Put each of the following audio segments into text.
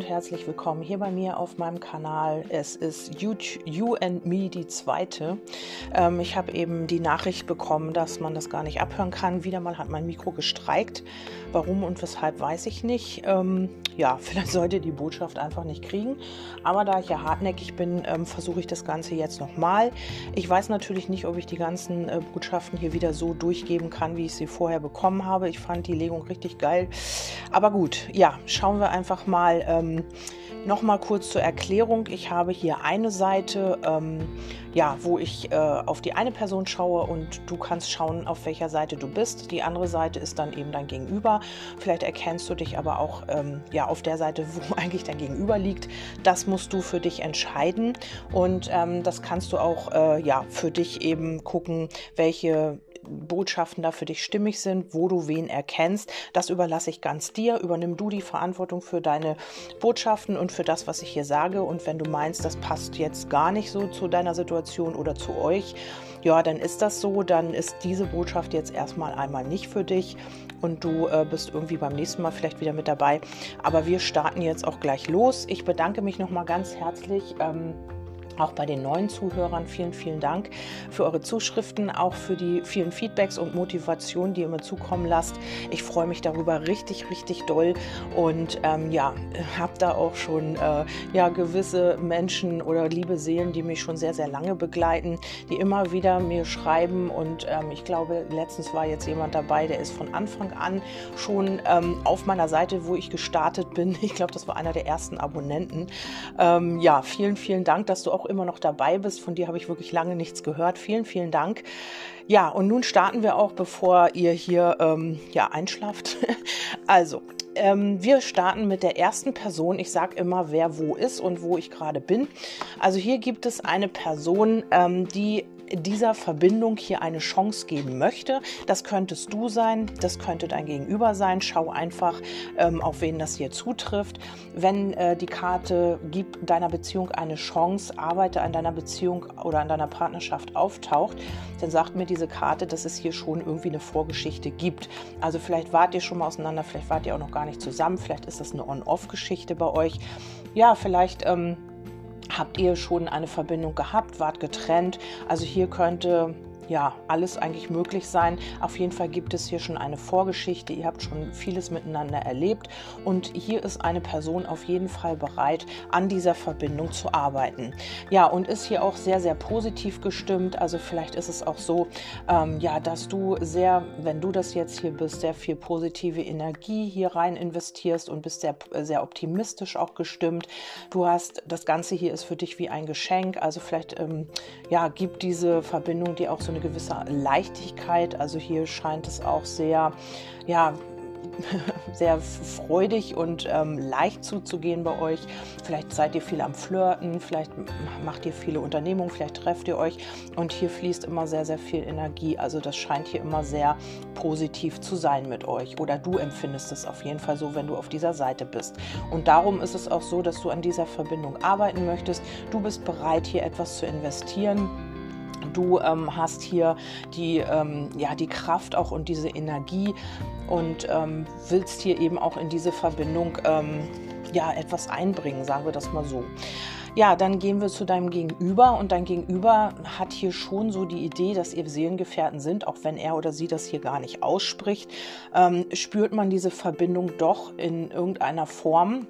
und herzlich willkommen hier bei mir auf meinem Kanal. Es ist You, you and Me die zweite. Ähm, ich habe eben die Nachricht bekommen, dass man das gar nicht abhören kann. Wieder mal hat mein Mikro gestreikt. Warum und weshalb weiß ich nicht. Ähm, ja, vielleicht sollte die Botschaft einfach nicht kriegen. Aber da ich ja hartnäckig bin, ähm, versuche ich das Ganze jetzt nochmal. Ich weiß natürlich nicht, ob ich die ganzen äh, Botschaften hier wieder so durchgeben kann, wie ich sie vorher bekommen habe. Ich fand die Legung richtig geil. Aber gut, ja, schauen wir einfach mal. Ähm, Nochmal kurz zur Erklärung. Ich habe hier eine Seite, ähm, ja, wo ich äh, auf die eine Person schaue und du kannst schauen, auf welcher Seite du bist. Die andere Seite ist dann eben dein Gegenüber. Vielleicht erkennst du dich aber auch ähm, ja, auf der Seite, wo eigentlich dein Gegenüber liegt. Das musst du für dich entscheiden und ähm, das kannst du auch äh, ja, für dich eben gucken, welche Botschaften da für dich stimmig sind, wo du wen erkennst. Das überlasse ich ganz dir. Übernimm du die Verantwortung für deine Botschaften und für das, was ich hier sage. Und wenn du meinst, das passt jetzt gar nicht so zu deiner Situation oder zu euch, ja, dann ist das so. Dann ist diese Botschaft jetzt erstmal einmal nicht für dich und du äh, bist irgendwie beim nächsten Mal vielleicht wieder mit dabei. Aber wir starten jetzt auch gleich los. Ich bedanke mich nochmal ganz herzlich. Ähm, auch bei den neuen Zuhörern vielen, vielen Dank für eure Zuschriften, auch für die vielen Feedbacks und Motivationen, die ihr mir zukommen lasst. Ich freue mich darüber richtig, richtig doll und ähm, ja, habe da auch schon äh, ja, gewisse Menschen oder liebe Seelen, die mich schon sehr, sehr lange begleiten, die immer wieder mir schreiben und ähm, ich glaube, letztens war jetzt jemand dabei, der ist von Anfang an schon ähm, auf meiner Seite, wo ich gestartet bin. Ich glaube, das war einer der ersten Abonnenten. Ähm, ja, vielen, vielen Dank, dass du auch immer noch dabei bist. Von dir habe ich wirklich lange nichts gehört. Vielen, vielen Dank. Ja, und nun starten wir auch, bevor ihr hier ähm, ja, einschlaft. also, ähm, wir starten mit der ersten Person. Ich sage immer, wer wo ist und wo ich gerade bin. Also hier gibt es eine Person, ähm, die dieser Verbindung hier eine Chance geben möchte. Das könntest du sein, das könnte dein Gegenüber sein. Schau einfach, ähm, auf wen das hier zutrifft. Wenn äh, die Karte gibt deiner Beziehung eine Chance, arbeite an deiner Beziehung oder an deiner Partnerschaft auftaucht, dann sagt mir diese Karte, dass es hier schon irgendwie eine Vorgeschichte gibt. Also vielleicht wart ihr schon mal auseinander, vielleicht wart ihr auch noch gar nicht zusammen, vielleicht ist das eine On-Off-Geschichte bei euch. Ja, vielleicht ähm, Habt ihr schon eine Verbindung gehabt, wart getrennt? Also hier könnte ja, alles eigentlich möglich sein. Auf jeden Fall gibt es hier schon eine Vorgeschichte. Ihr habt schon vieles miteinander erlebt und hier ist eine Person auf jeden Fall bereit, an dieser Verbindung zu arbeiten. Ja, und ist hier auch sehr, sehr positiv gestimmt. Also vielleicht ist es auch so, ähm, ja, dass du sehr, wenn du das jetzt hier bist, sehr viel positive Energie hier rein investierst und bist sehr, sehr optimistisch auch gestimmt. Du hast, das Ganze hier ist für dich wie ein Geschenk. Also vielleicht, ähm, ja, gibt diese Verbindung dir auch so eine eine gewisse Leichtigkeit. Also hier scheint es auch sehr, ja, sehr freudig und ähm, leicht zuzugehen bei euch. Vielleicht seid ihr viel am Flirten, vielleicht macht ihr viele Unternehmungen, vielleicht trefft ihr euch und hier fließt immer sehr, sehr viel Energie. Also das scheint hier immer sehr positiv zu sein mit euch oder du empfindest es auf jeden Fall so, wenn du auf dieser Seite bist. Und darum ist es auch so, dass du an dieser Verbindung arbeiten möchtest. Du bist bereit, hier etwas zu investieren Du ähm, hast hier die, ähm, ja, die Kraft auch und diese Energie und ähm, willst hier eben auch in diese Verbindung ähm, ja, etwas einbringen, sagen wir das mal so. Ja, dann gehen wir zu deinem Gegenüber und dein Gegenüber hat hier schon so die Idee, dass ihr Seelengefährten sind, auch wenn er oder sie das hier gar nicht ausspricht, ähm, spürt man diese Verbindung doch in irgendeiner Form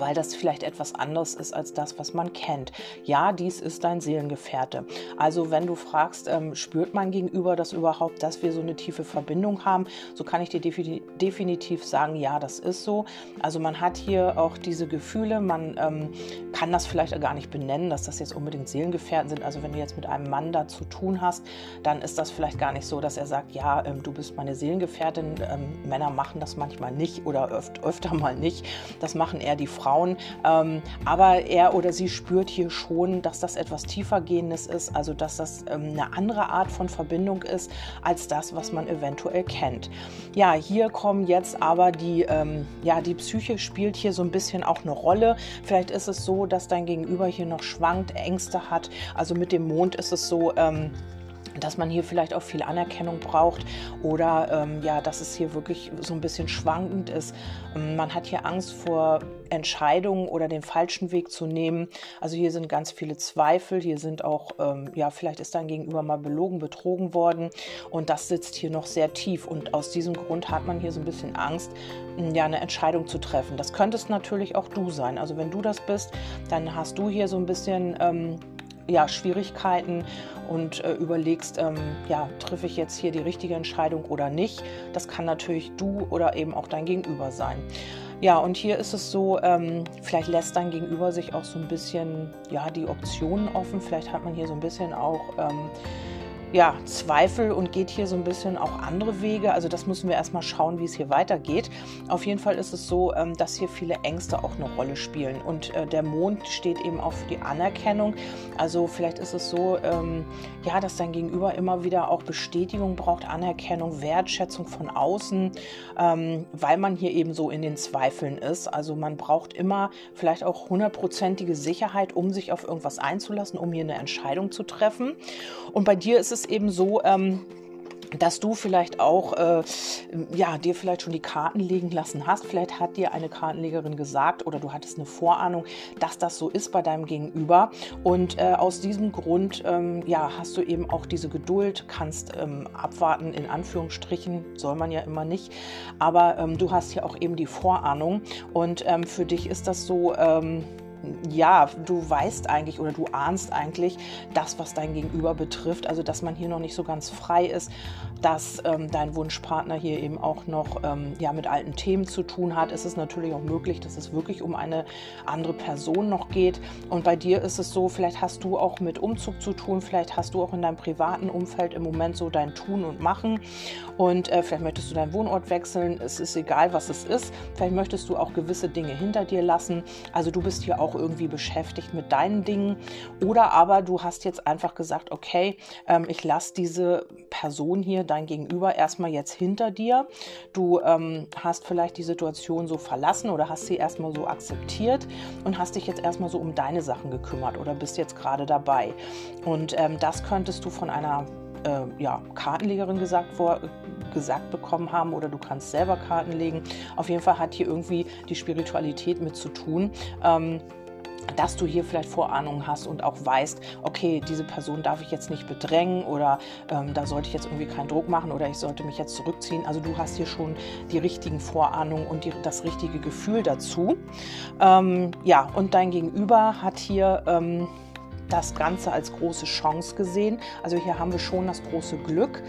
weil das vielleicht etwas anderes ist als das, was man kennt. Ja, dies ist dein Seelengefährte. Also wenn du fragst, ähm, spürt man gegenüber das überhaupt, dass wir so eine tiefe Verbindung haben, so kann ich dir definitiv sagen, ja, das ist so. Also man hat hier auch diese Gefühle, man ähm, kann das vielleicht gar nicht benennen, dass das jetzt unbedingt Seelengefährten sind. Also wenn du jetzt mit einem Mann da zu tun hast, dann ist das vielleicht gar nicht so, dass er sagt, ja, ähm, du bist meine Seelengefährtin. Ähm, Männer machen das manchmal nicht oder öf öfter mal nicht. Das machen eher die Frauen Frauen. Ähm, aber er oder sie spürt hier schon, dass das etwas tiefergehendes ist, also dass das ähm, eine andere Art von Verbindung ist als das, was man eventuell kennt. Ja, hier kommen jetzt aber die, ähm, ja, die Psyche spielt hier so ein bisschen auch eine Rolle. Vielleicht ist es so, dass dein Gegenüber hier noch schwankt, Ängste hat. Also mit dem Mond ist es so, ähm, dass man hier vielleicht auch viel Anerkennung braucht oder ähm, ja, dass es hier wirklich so ein bisschen schwankend ist. Ähm, man hat hier Angst vor Entscheidungen oder den falschen Weg zu nehmen. Also hier sind ganz viele Zweifel, hier sind auch, ähm, ja, vielleicht ist dein Gegenüber mal belogen, betrogen worden und das sitzt hier noch sehr tief und aus diesem Grund hat man hier so ein bisschen Angst, ja, eine Entscheidung zu treffen. Das könntest natürlich auch du sein. Also wenn du das bist, dann hast du hier so ein bisschen ähm, ja, Schwierigkeiten und äh, überlegst, ähm, ja, treffe ich jetzt hier die richtige Entscheidung oder nicht. Das kann natürlich du oder eben auch dein Gegenüber sein. Ja, und hier ist es so, ähm, vielleicht lässt dein Gegenüber sich auch so ein bisschen, ja, die Optionen offen. Vielleicht hat man hier so ein bisschen auch ähm, ja, Zweifel und geht hier so ein bisschen auch andere Wege. Also das müssen wir erstmal schauen, wie es hier weitergeht. Auf jeden Fall ist es so, ähm, dass hier viele Ängste auch eine Rolle spielen. Und äh, der Mond steht eben auch für die Anerkennung. Also vielleicht ist es so, ähm, ja, dass dein Gegenüber immer wieder auch Bestätigung braucht, Anerkennung, Wertschätzung von außen, ähm, weil man hier eben so in den Zweifeln ist. Also man braucht immer vielleicht auch hundertprozentige Sicherheit, um sich auf irgendwas einzulassen, um hier eine Entscheidung zu treffen. Und bei dir ist es es eben so, ähm, dass du vielleicht auch, äh, ja, dir vielleicht schon die Karten legen lassen hast. Vielleicht hat dir eine Kartenlegerin gesagt oder du hattest eine Vorahnung, dass das so ist bei deinem Gegenüber. Und äh, aus diesem Grund, ähm, ja, hast du eben auch diese Geduld, kannst ähm, abwarten, in Anführungsstrichen, soll man ja immer nicht. Aber ähm, du hast ja auch eben die Vorahnung. Und ähm, für dich ist das so, ähm, ja, du weißt eigentlich oder du ahnst eigentlich das, was dein Gegenüber betrifft. Also, dass man hier noch nicht so ganz frei ist, dass ähm, dein Wunschpartner hier eben auch noch ähm, ja, mit alten Themen zu tun hat. Es ist natürlich auch möglich, dass es wirklich um eine andere Person noch geht. Und bei dir ist es so, vielleicht hast du auch mit Umzug zu tun, vielleicht hast du auch in deinem privaten Umfeld im Moment so dein Tun und Machen. Und äh, vielleicht möchtest du deinen Wohnort wechseln. Es ist egal, was es ist. Vielleicht möchtest du auch gewisse Dinge hinter dir lassen. Also, du bist hier auch irgendwie beschäftigt mit deinen Dingen. Oder aber du hast jetzt einfach gesagt, okay, ähm, ich lasse diese Person hier, dein Gegenüber, erstmal jetzt hinter dir. Du ähm, hast vielleicht die Situation so verlassen oder hast sie erstmal so akzeptiert und hast dich jetzt erstmal so um deine Sachen gekümmert oder bist jetzt gerade dabei. Und ähm, das könntest du von einer äh, ja, Kartenlegerin gesagt, vor, gesagt bekommen haben oder du kannst selber Karten legen. Auf jeden Fall hat hier irgendwie die Spiritualität mit zu tun. Ähm, dass du hier vielleicht Vorahnungen hast und auch weißt, okay, diese Person darf ich jetzt nicht bedrängen oder ähm, da sollte ich jetzt irgendwie keinen Druck machen oder ich sollte mich jetzt zurückziehen. Also du hast hier schon die richtigen Vorahnungen und die, das richtige Gefühl dazu. Ähm, ja, und dein Gegenüber hat hier... Ähm, das Ganze als große Chance gesehen. Also hier haben wir schon das große Glück.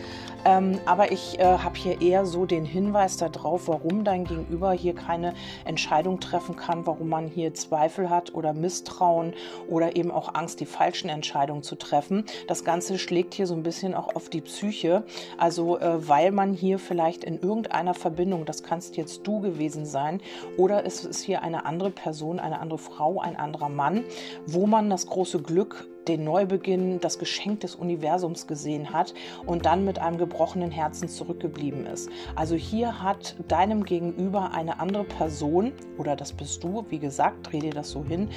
Ähm, aber ich äh, habe hier eher so den Hinweis darauf, warum dein Gegenüber hier keine Entscheidung treffen kann, warum man hier Zweifel hat oder Misstrauen oder eben auch Angst, die falschen Entscheidungen zu treffen. Das Ganze schlägt hier so ein bisschen auch auf die Psyche. Also äh, weil man hier vielleicht in irgendeiner Verbindung, das kannst jetzt du gewesen sein, oder es ist hier eine andere Person, eine andere Frau, ein anderer Mann, wo man das große Glück Glück den Neubeginn, das Geschenk des Universums gesehen hat und dann mit einem gebrochenen Herzen zurückgeblieben ist. Also hier hat deinem Gegenüber eine andere Person, oder das bist du, wie gesagt, dreh dir das so hin,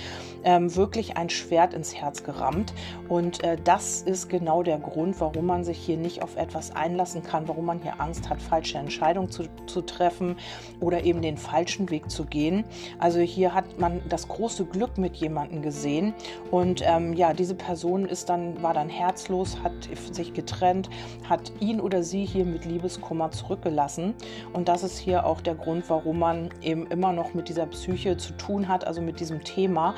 ähm, wirklich ein Schwert ins Herz gerammt. Und äh, das ist genau der Grund, warum man sich hier nicht auf etwas einlassen kann, warum man hier Angst hat, falsche Entscheidungen zu, zu treffen oder eben den falschen Weg zu gehen. Also hier hat man das große Glück mit jemandem gesehen und ähm, ja, diese Person ist dann, war dann herzlos, hat sich getrennt, hat ihn oder sie hier mit Liebeskummer zurückgelassen. Und das ist hier auch der Grund, warum man eben immer noch mit dieser Psyche zu tun hat, also mit diesem Thema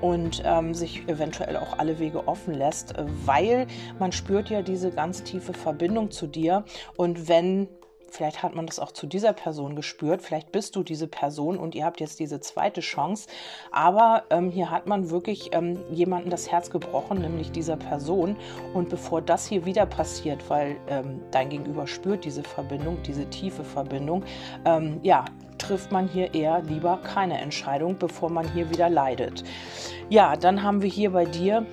und ähm, sich eventuell auch alle Wege offen lässt, weil man spürt ja diese ganz tiefe Verbindung zu dir. Und wenn Vielleicht hat man das auch zu dieser Person gespürt. Vielleicht bist du diese Person und ihr habt jetzt diese zweite Chance. Aber ähm, hier hat man wirklich ähm, jemanden das Herz gebrochen, nämlich dieser Person. Und bevor das hier wieder passiert, weil ähm, dein Gegenüber spürt diese Verbindung, diese tiefe Verbindung, ähm, ja, trifft man hier eher lieber keine Entscheidung, bevor man hier wieder leidet. Ja, dann haben wir hier bei dir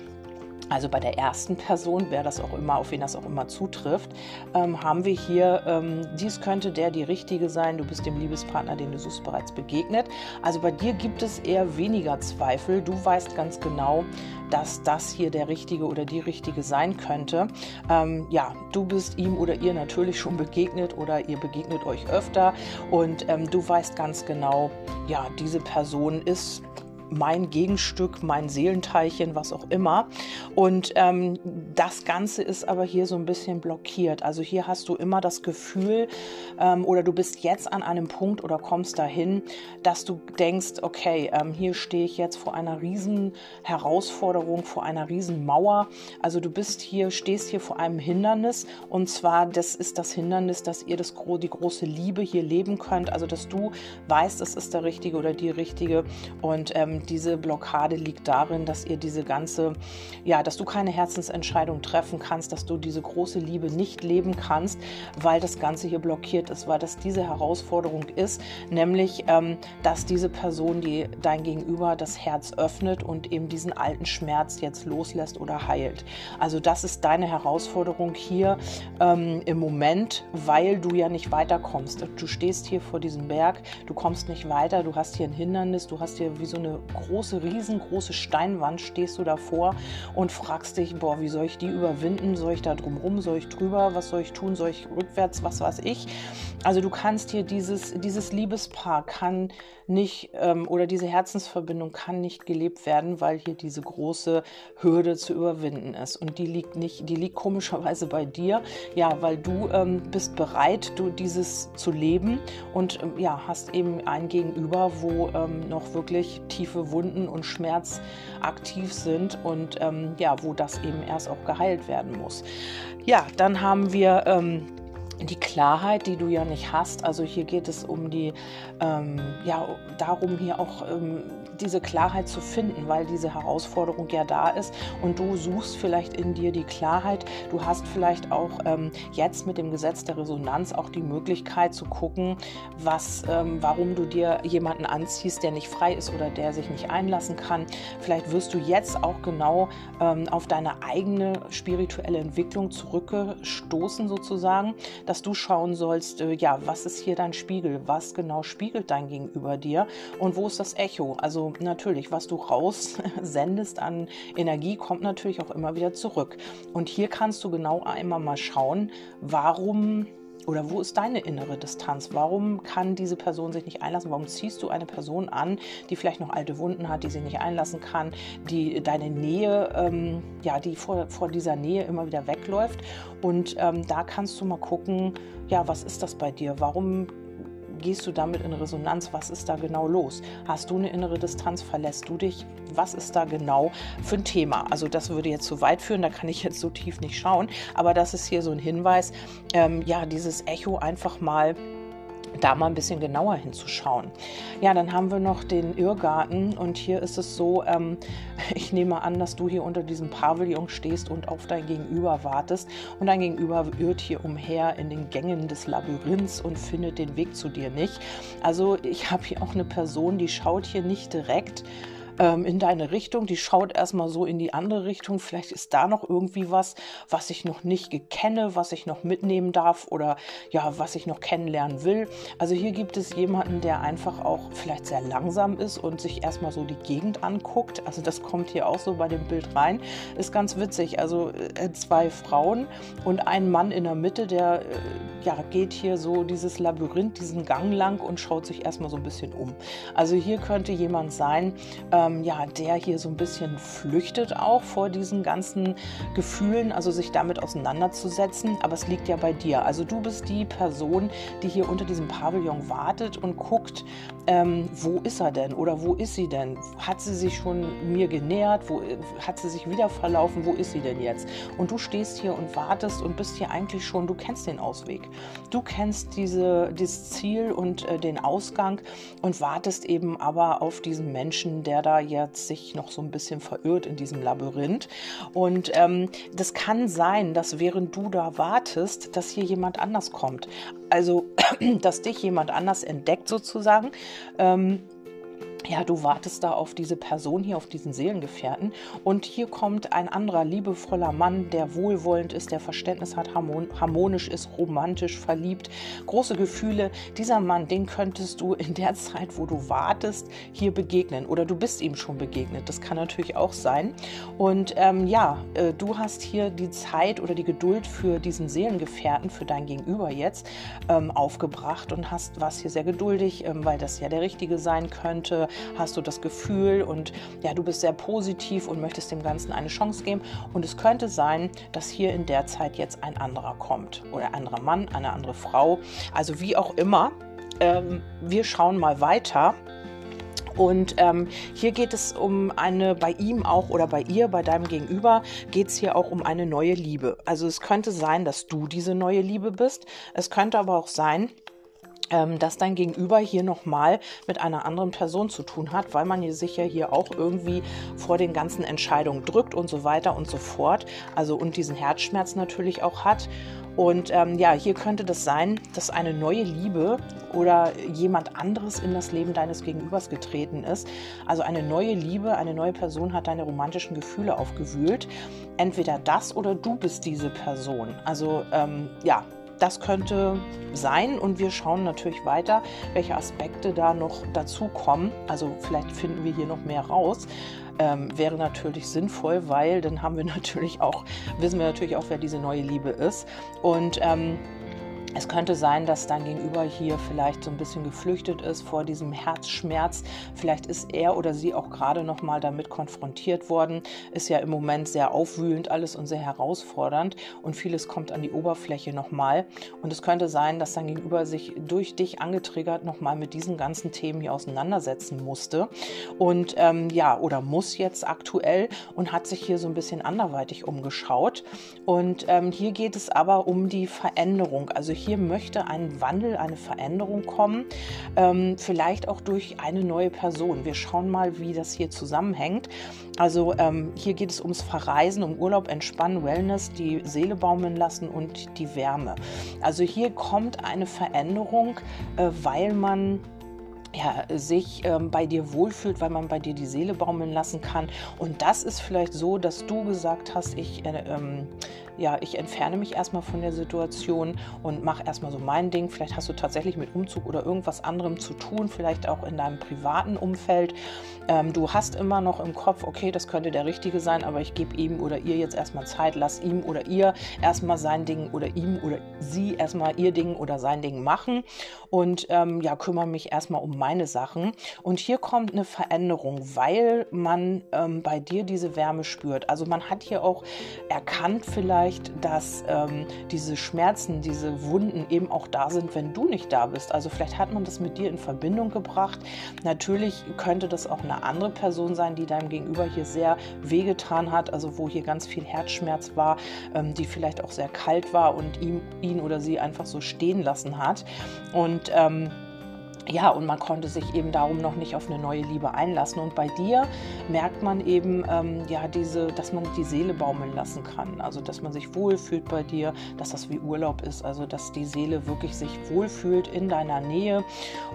also bei der ersten Person, wer das auch immer, auf wen das auch immer zutrifft, ähm, haben wir hier, ähm, dies könnte der die richtige sein, du bist dem Liebespartner, den du suchst, bereits begegnet. Also bei dir gibt es eher weniger Zweifel. Du weißt ganz genau, dass das hier der richtige oder die richtige sein könnte. Ähm, ja, du bist ihm oder ihr natürlich schon begegnet oder ihr begegnet euch öfter und ähm, du weißt ganz genau, ja, diese Person ist mein Gegenstück, mein Seelenteilchen, was auch immer. Und ähm, das Ganze ist aber hier so ein bisschen blockiert. Also hier hast du immer das Gefühl ähm, oder du bist jetzt an einem Punkt oder kommst dahin, dass du denkst, okay, ähm, hier stehe ich jetzt vor einer riesen Herausforderung, vor einer riesen Mauer. Also du bist hier, stehst hier vor einem Hindernis und zwar das ist das Hindernis, dass ihr das, die große Liebe hier leben könnt. Also dass du weißt, es ist der Richtige oder die Richtige und ähm, diese Blockade liegt darin, dass ihr diese ganze, ja, dass du keine Herzensentscheidung treffen kannst, dass du diese große Liebe nicht leben kannst, weil das Ganze hier blockiert ist, weil das diese Herausforderung ist, nämlich, ähm, dass diese Person, die dein Gegenüber das Herz öffnet und eben diesen alten Schmerz jetzt loslässt oder heilt. Also das ist deine Herausforderung hier ähm, im Moment, weil du ja nicht weiterkommst. Du stehst hier vor diesem Berg, du kommst nicht weiter, du hast hier ein Hindernis, du hast hier wie so eine große, riesengroße Steinwand stehst du davor und fragst dich, boah, wie soll ich die überwinden? Soll ich da drumrum? Soll ich drüber? Was soll ich tun? Soll ich rückwärts? Was weiß ich? Also du kannst hier dieses, dieses Liebespaar kann nicht ähm, oder diese Herzensverbindung kann nicht gelebt werden, weil hier diese große Hürde zu überwinden ist. Und die liegt nicht, die liegt komischerweise bei dir, ja, weil du ähm, bist bereit, du dieses zu leben und ähm, ja, hast eben ein Gegenüber, wo ähm, noch wirklich tiefe Wunden und Schmerz aktiv sind und ähm, ja, wo das eben erst auch geheilt werden muss. Ja, dann haben wir ähm, die Klarheit, die du ja nicht hast. Also hier geht es um die, ähm, ja, darum hier auch ähm, diese Klarheit zu finden, weil diese Herausforderung ja da ist und du suchst vielleicht in dir die Klarheit. Du hast vielleicht auch ähm, jetzt mit dem Gesetz der Resonanz auch die Möglichkeit zu gucken, was, ähm, warum du dir jemanden anziehst, der nicht frei ist oder der sich nicht einlassen kann. Vielleicht wirst du jetzt auch genau ähm, auf deine eigene spirituelle Entwicklung zurückgestoßen sozusagen, dass du schauen sollst, äh, ja, was ist hier dein Spiegel? Was genau spiegelt dein Gegenüber dir? Und wo ist das Echo? Also natürlich, was du raussendest an Energie, kommt natürlich auch immer wieder zurück. Und hier kannst du genau einmal mal schauen, warum oder wo ist deine innere Distanz? Warum kann diese Person sich nicht einlassen? Warum ziehst du eine Person an, die vielleicht noch alte Wunden hat, die sich nicht einlassen kann, die deine Nähe, ähm, ja, die vor, vor dieser Nähe immer wieder wegläuft? Und ähm, da kannst du mal gucken, ja, was ist das bei dir? Warum gehst du damit in Resonanz? Was ist da genau los? Hast du eine innere Distanz? Verlässt du dich? Was ist da genau für ein Thema? Also das würde jetzt zu weit führen, da kann ich jetzt so tief nicht schauen. Aber das ist hier so ein Hinweis, ähm, ja, dieses Echo einfach mal da mal ein bisschen genauer hinzuschauen. Ja, dann haben wir noch den Irrgarten und hier ist es so, ähm, ich nehme an, dass du hier unter diesem Pavillon stehst und auf dein Gegenüber wartest und dein Gegenüber irrt hier umher in den Gängen des Labyrinths und findet den Weg zu dir nicht. Also ich habe hier auch eine Person, die schaut hier nicht direkt ähm, in deine Richtung, die schaut erstmal so in die andere Richtung. Vielleicht ist da noch irgendwie was, was ich noch nicht kenne, was ich noch mitnehmen darf oder ja, was ich noch kennenlernen will. Also hier gibt es jemanden, der einfach auch vielleicht sehr langsam ist und sich erstmal so die Gegend anguckt. Also das kommt hier auch so bei dem Bild rein. Ist ganz witzig. Also äh, zwei Frauen und ein Mann in der Mitte, der äh, ja, geht hier so dieses Labyrinth, diesen Gang lang und schaut sich erstmal so ein bisschen um. Also hier könnte jemand sein, äh, ähm, ja, der hier so ein bisschen flüchtet auch vor diesen ganzen Gefühlen, also sich damit auseinanderzusetzen. Aber es liegt ja bei dir. Also du bist die Person, die hier unter diesem Pavillon wartet und guckt, ähm, wo ist er denn oder wo ist sie denn? Hat sie sich schon mir genähert? Wo hat sie sich wieder verlaufen? Wo ist sie denn jetzt? Und du stehst hier und wartest und bist hier eigentlich schon, du kennst den Ausweg. Du kennst diese, dieses Ziel und äh, den Ausgang und wartest eben aber auf diesen Menschen, der da da jetzt sich noch so ein bisschen verirrt in diesem Labyrinth. Und ähm, das kann sein, dass während du da wartest, dass hier jemand anders kommt. Also, dass dich jemand anders entdeckt sozusagen. Ähm, ja, du wartest da auf diese Person hier, auf diesen Seelengefährten. Und hier kommt ein anderer liebevoller Mann, der wohlwollend ist, der Verständnis hat, harmonisch ist, romantisch, verliebt, große Gefühle. Dieser Mann, den könntest du in der Zeit, wo du wartest, hier begegnen. Oder du bist ihm schon begegnet. Das kann natürlich auch sein. Und ähm, ja, äh, du hast hier die Zeit oder die Geduld für diesen Seelengefährten, für dein Gegenüber jetzt ähm, aufgebracht und hast was hier sehr geduldig, ähm, weil das ja der Richtige sein könnte hast du das Gefühl und ja, du bist sehr positiv und möchtest dem Ganzen eine Chance geben. Und es könnte sein, dass hier in der Zeit jetzt ein anderer kommt oder ein anderer Mann, eine andere Frau. Also wie auch immer. Ähm, wir schauen mal weiter. Und ähm, hier geht es um eine, bei ihm auch oder bei ihr, bei deinem Gegenüber, geht es hier auch um eine neue Liebe. Also es könnte sein, dass du diese neue Liebe bist. Es könnte aber auch sein, ähm, dass dein Gegenüber hier nochmal mit einer anderen Person zu tun hat, weil man sich ja hier auch irgendwie vor den ganzen Entscheidungen drückt und so weiter und so fort. Also und diesen Herzschmerz natürlich auch hat. Und ähm, ja, hier könnte das sein, dass eine neue Liebe oder jemand anderes in das Leben deines Gegenübers getreten ist. Also eine neue Liebe, eine neue Person hat deine romantischen Gefühle aufgewühlt. Entweder das oder du bist diese Person. Also ähm, ja, das könnte sein und wir schauen natürlich weiter, welche Aspekte da noch dazu kommen. Also vielleicht finden wir hier noch mehr raus. Ähm, wäre natürlich sinnvoll, weil dann haben wir natürlich auch, wissen wir natürlich auch, wer diese neue Liebe ist. Und ähm, es könnte sein, dass dein Gegenüber hier vielleicht so ein bisschen geflüchtet ist vor diesem Herzschmerz. Vielleicht ist er oder sie auch gerade noch mal damit konfrontiert worden. Ist ja im Moment sehr aufwühlend alles und sehr herausfordernd und vieles kommt an die Oberfläche noch mal. Und es könnte sein, dass dein Gegenüber sich durch dich angetriggert noch mal mit diesen ganzen Themen hier auseinandersetzen musste und ähm, ja oder muss jetzt aktuell und hat sich hier so ein bisschen anderweitig umgeschaut. Und ähm, hier geht es aber um die Veränderung. Also hier möchte ein Wandel, eine Veränderung kommen, ähm, vielleicht auch durch eine neue Person. Wir schauen mal, wie das hier zusammenhängt. Also ähm, hier geht es ums Verreisen, um Urlaub, Entspannen, Wellness, die Seele baumeln lassen und die Wärme. Also hier kommt eine Veränderung, äh, weil man ja, sich ähm, bei dir wohlfühlt, weil man bei dir die Seele baumeln lassen kann. Und das ist vielleicht so, dass du gesagt hast, ich äh, ähm, ja, ich entferne mich erstmal von der Situation und mache erstmal so mein Ding. Vielleicht hast du tatsächlich mit Umzug oder irgendwas anderem zu tun, vielleicht auch in deinem privaten Umfeld. Ähm, du hast immer noch im Kopf, okay, das könnte der Richtige sein, aber ich gebe ihm oder ihr jetzt erstmal Zeit, lass ihm oder ihr erstmal sein Ding oder ihm oder sie erstmal ihr Ding oder sein Ding machen und ähm, ja, kümmere mich erstmal um meine Sachen. Und hier kommt eine Veränderung, weil man ähm, bei dir diese Wärme spürt. Also man hat hier auch erkannt vielleicht, vielleicht, dass ähm, diese Schmerzen, diese Wunden eben auch da sind, wenn du nicht da bist. Also vielleicht hat man das mit dir in Verbindung gebracht. Natürlich könnte das auch eine andere Person sein, die deinem Gegenüber hier sehr wehgetan hat, also wo hier ganz viel Herzschmerz war, ähm, die vielleicht auch sehr kalt war und ihm, ihn oder sie einfach so stehen lassen hat. Und ähm, ja, und man konnte sich eben darum noch nicht auf eine neue Liebe einlassen. Und bei dir merkt man eben, ähm, ja, diese, dass man die Seele baumeln lassen kann. Also, dass man sich wohlfühlt bei dir, dass das wie Urlaub ist. Also, dass die Seele wirklich sich wohlfühlt in deiner Nähe.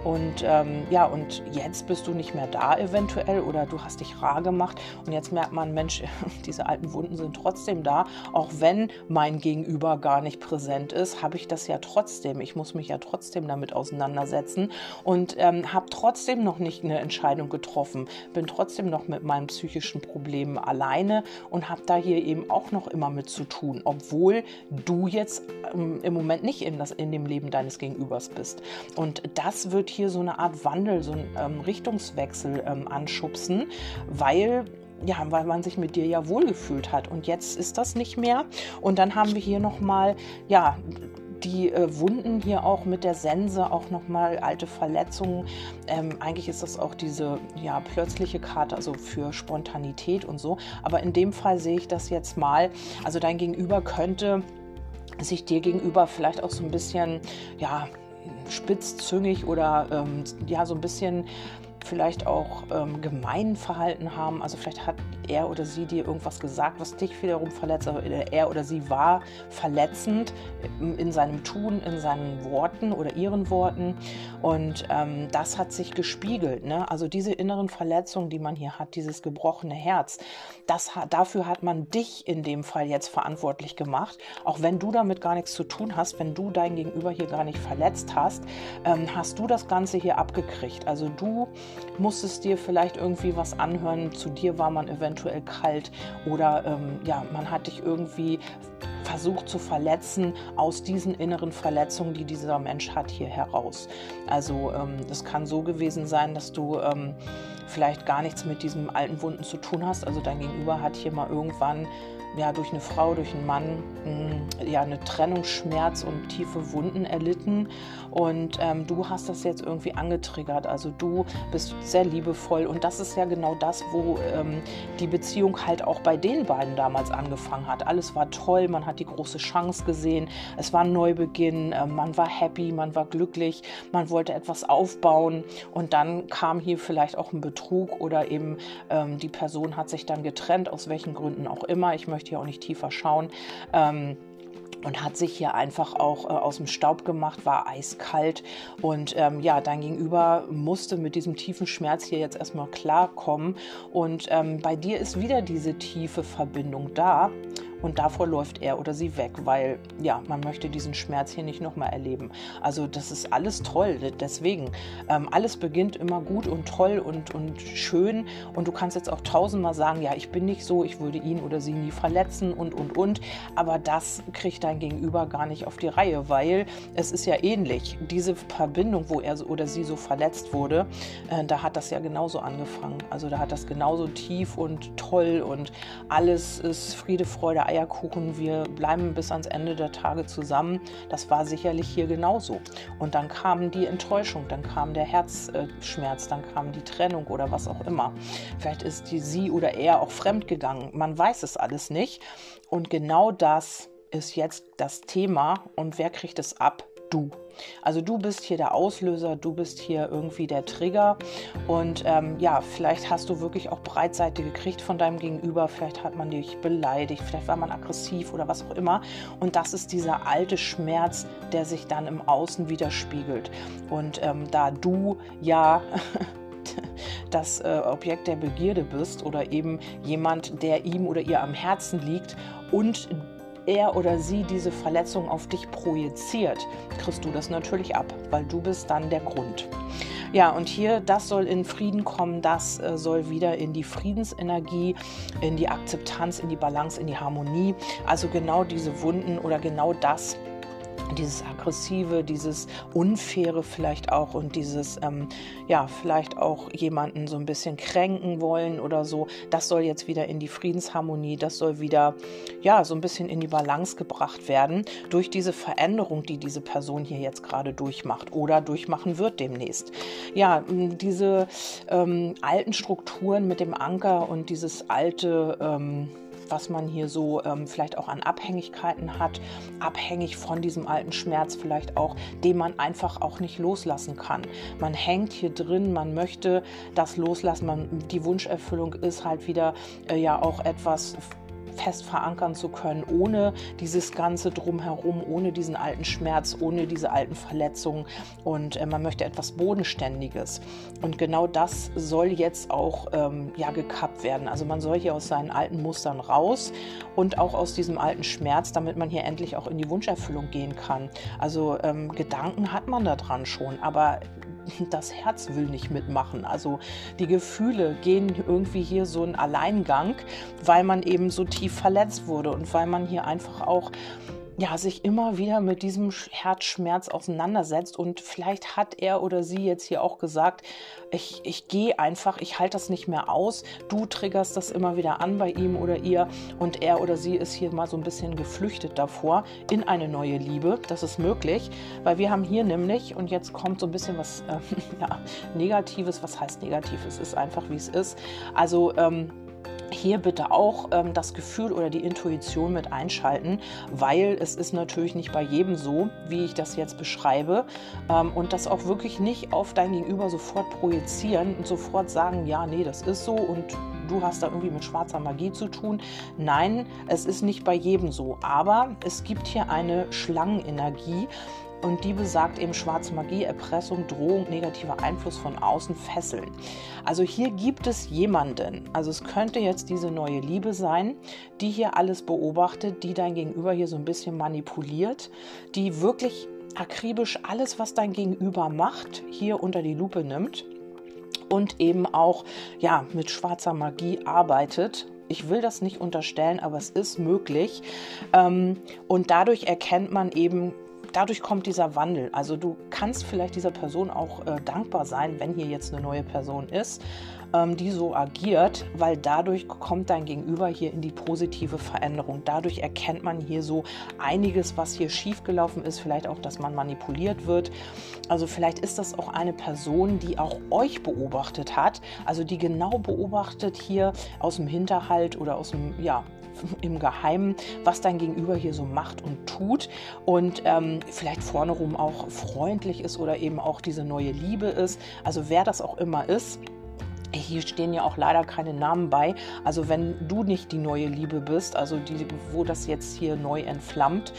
Und ähm, ja, und jetzt bist du nicht mehr da eventuell oder du hast dich rar gemacht. Und jetzt merkt man, Mensch, diese alten Wunden sind trotzdem da. Auch wenn mein Gegenüber gar nicht präsent ist, habe ich das ja trotzdem. Ich muss mich ja trotzdem damit auseinandersetzen und ähm, habe trotzdem noch nicht eine Entscheidung getroffen, bin trotzdem noch mit meinen psychischen Problemen alleine und habe da hier eben auch noch immer mit zu tun, obwohl du jetzt ähm, im Moment nicht in, das, in dem Leben deines Gegenübers bist. Und das wird hier so eine Art Wandel, so ein ähm, Richtungswechsel ähm, anschubsen, weil ja, weil man sich mit dir ja wohlgefühlt hat. Und jetzt ist das nicht mehr. Und dann haben wir hier nochmal, ja, die äh, Wunden hier auch mit der Sense, auch nochmal alte Verletzungen. Ähm, eigentlich ist das auch diese ja, plötzliche Karte, also für Spontanität und so. Aber in dem Fall sehe ich das jetzt mal. Also dein Gegenüber könnte sich dir gegenüber vielleicht auch so ein bisschen, ja, spitzzüngig oder ähm, ja, so ein bisschen vielleicht auch ähm, gemein verhalten haben. Also vielleicht hat er oder sie dir irgendwas gesagt, was dich wiederum verletzt. Also er oder sie war verletzend in seinem Tun, in seinen Worten oder ihren Worten. Und ähm, das hat sich gespiegelt. Ne? Also diese inneren Verletzungen, die man hier hat, dieses gebrochene Herz, das, dafür hat man dich in dem Fall jetzt verantwortlich gemacht. Auch wenn du damit gar nichts zu tun hast, wenn du dein Gegenüber hier gar nicht verletzt hast, ähm, hast du das Ganze hier abgekriegt. Also du musstest dir vielleicht irgendwie was anhören, zu dir war man eventuell kalt oder ähm, ja, man hat dich irgendwie versucht zu verletzen aus diesen inneren Verletzungen, die dieser Mensch hat, hier heraus. Also ähm, das kann so gewesen sein, dass du ähm, vielleicht gar nichts mit diesem alten Wunden zu tun hast. Also dein Gegenüber hat hier mal irgendwann ja, durch eine Frau, durch einen Mann mm, ja, eine Trennungsschmerz und tiefe Wunden erlitten. Und ähm, du hast das jetzt irgendwie angetriggert. Also du bist sehr liebevoll. Und das ist ja genau das, wo ähm, die Beziehung halt auch bei den beiden damals angefangen hat. Alles war toll, man hat die große Chance gesehen. Es war ein Neubeginn, äh, man war happy, man war glücklich, man wollte etwas aufbauen. Und dann kam hier vielleicht auch ein Betrug oder eben ähm, die Person hat sich dann getrennt, aus welchen Gründen auch immer. Ich möchte hier auch nicht tiefer schauen. Ähm, und hat sich hier einfach auch äh, aus dem Staub gemacht, war eiskalt. Und ähm, ja, dein Gegenüber musste mit diesem tiefen Schmerz hier jetzt erstmal klarkommen. Und ähm, bei dir ist wieder diese tiefe Verbindung da und davor läuft er oder sie weg, weil ja, man möchte diesen Schmerz hier nicht nochmal erleben. Also das ist alles toll, deswegen. Ähm, alles beginnt immer gut und toll und, und schön und du kannst jetzt auch tausendmal sagen, ja, ich bin nicht so, ich würde ihn oder sie nie verletzen und, und, und, aber das kriegt dein Gegenüber gar nicht auf die Reihe, weil es ist ja ähnlich. Diese Verbindung, wo er oder sie so verletzt wurde, äh, da hat das ja genauso angefangen. Also da hat das genauso tief und toll und alles ist Friede, Freude, Eierkuchen, wir bleiben bis ans Ende der Tage zusammen. Das war sicherlich hier genauso. Und dann kam die Enttäuschung, dann kam der Herzschmerz, dann kam die Trennung oder was auch immer. Vielleicht ist die sie oder er auch fremd gegangen. Man weiß es alles nicht. Und genau das ist jetzt das Thema. Und wer kriegt es ab? Du. Also du bist hier der Auslöser, du bist hier irgendwie der Trigger. Und ähm, ja, vielleicht hast du wirklich auch Breitseite gekriegt von deinem Gegenüber, vielleicht hat man dich beleidigt, vielleicht war man aggressiv oder was auch immer. Und das ist dieser alte Schmerz, der sich dann im Außen widerspiegelt. Und ähm, da du ja das äh, Objekt der Begierde bist oder eben jemand, der ihm oder ihr am Herzen liegt und er oder sie diese Verletzung auf dich projiziert, kriegst du das natürlich ab, weil du bist dann der Grund. Ja, und hier, das soll in Frieden kommen, das äh, soll wieder in die Friedensenergie, in die Akzeptanz, in die Balance, in die Harmonie. Also genau diese Wunden oder genau das dieses aggressive, dieses unfaire vielleicht auch und dieses ähm, ja vielleicht auch jemanden so ein bisschen kränken wollen oder so, das soll jetzt wieder in die Friedensharmonie, das soll wieder ja so ein bisschen in die Balance gebracht werden durch diese Veränderung, die diese Person hier jetzt gerade durchmacht oder durchmachen wird demnächst. Ja, diese ähm, alten Strukturen mit dem Anker und dieses alte ähm, was man hier so ähm, vielleicht auch an Abhängigkeiten hat, abhängig von diesem alten Schmerz vielleicht auch, den man einfach auch nicht loslassen kann. Man hängt hier drin, man möchte das loslassen, man, die Wunscherfüllung ist halt wieder äh, ja auch etwas fest verankern zu können, ohne dieses ganze drumherum, ohne diesen alten Schmerz, ohne diese alten Verletzungen. Und äh, man möchte etwas Bodenständiges. Und genau das soll jetzt auch ähm, ja, gekappt werden. Also man soll hier aus seinen alten Mustern raus und auch aus diesem alten Schmerz, damit man hier endlich auch in die Wunscherfüllung gehen kann. Also ähm, Gedanken hat man da dran schon, aber das Herz will nicht mitmachen. Also die Gefühle gehen irgendwie hier so einen Alleingang, weil man eben so tief verletzt wurde und weil man hier einfach auch ja, sich immer wieder mit diesem Herzschmerz auseinandersetzt. Und vielleicht hat er oder sie jetzt hier auch gesagt, ich, ich gehe einfach, ich halte das nicht mehr aus. Du triggerst das immer wieder an bei ihm oder ihr. Und er oder sie ist hier mal so ein bisschen geflüchtet davor in eine neue Liebe. Das ist möglich, weil wir haben hier nämlich, und jetzt kommt so ein bisschen was äh, ja, Negatives. Was heißt negativ? Es ist einfach, wie es ist. Also, ähm, hier bitte auch ähm, das Gefühl oder die Intuition mit einschalten, weil es ist natürlich nicht bei jedem so, wie ich das jetzt beschreibe. Ähm, und das auch wirklich nicht auf dein Gegenüber sofort projizieren und sofort sagen, ja, nee, das ist so und du hast da irgendwie mit schwarzer Magie zu tun. Nein, es ist nicht bei jedem so. Aber es gibt hier eine Schlangenenergie, und die besagt eben schwarze Magie, Erpressung, Drohung, negativer Einfluss von außen, Fesseln. Also hier gibt es jemanden, also es könnte jetzt diese neue Liebe sein, die hier alles beobachtet, die dein Gegenüber hier so ein bisschen manipuliert, die wirklich akribisch alles, was dein Gegenüber macht, hier unter die Lupe nimmt und eben auch ja mit schwarzer Magie arbeitet ich will das nicht unterstellen, aber es ist möglich. Ähm, und dadurch erkennt man eben dadurch kommt dieser Wandel. Also du kannst vielleicht dieser Person auch äh, dankbar sein, wenn hier jetzt eine neue Person ist, ähm, die so agiert, weil dadurch kommt dein Gegenüber hier in die positive Veränderung. Dadurch erkennt man hier so einiges, was hier schiefgelaufen ist, vielleicht auch, dass man manipuliert wird. Also vielleicht ist das auch eine Person, die auch euch beobachtet hat, also die genau beobachtet hier aus dem Hinterhalt oder aus dem, ja, im Geheimen, was dein Gegenüber hier so macht und tut und ähm, vielleicht vorne rum auch freundlich ist oder eben auch diese neue Liebe ist. Also wer das auch immer ist, hier stehen ja auch leider keine Namen bei. Also wenn du nicht die neue Liebe bist, also die, wo das jetzt hier neu entflammt,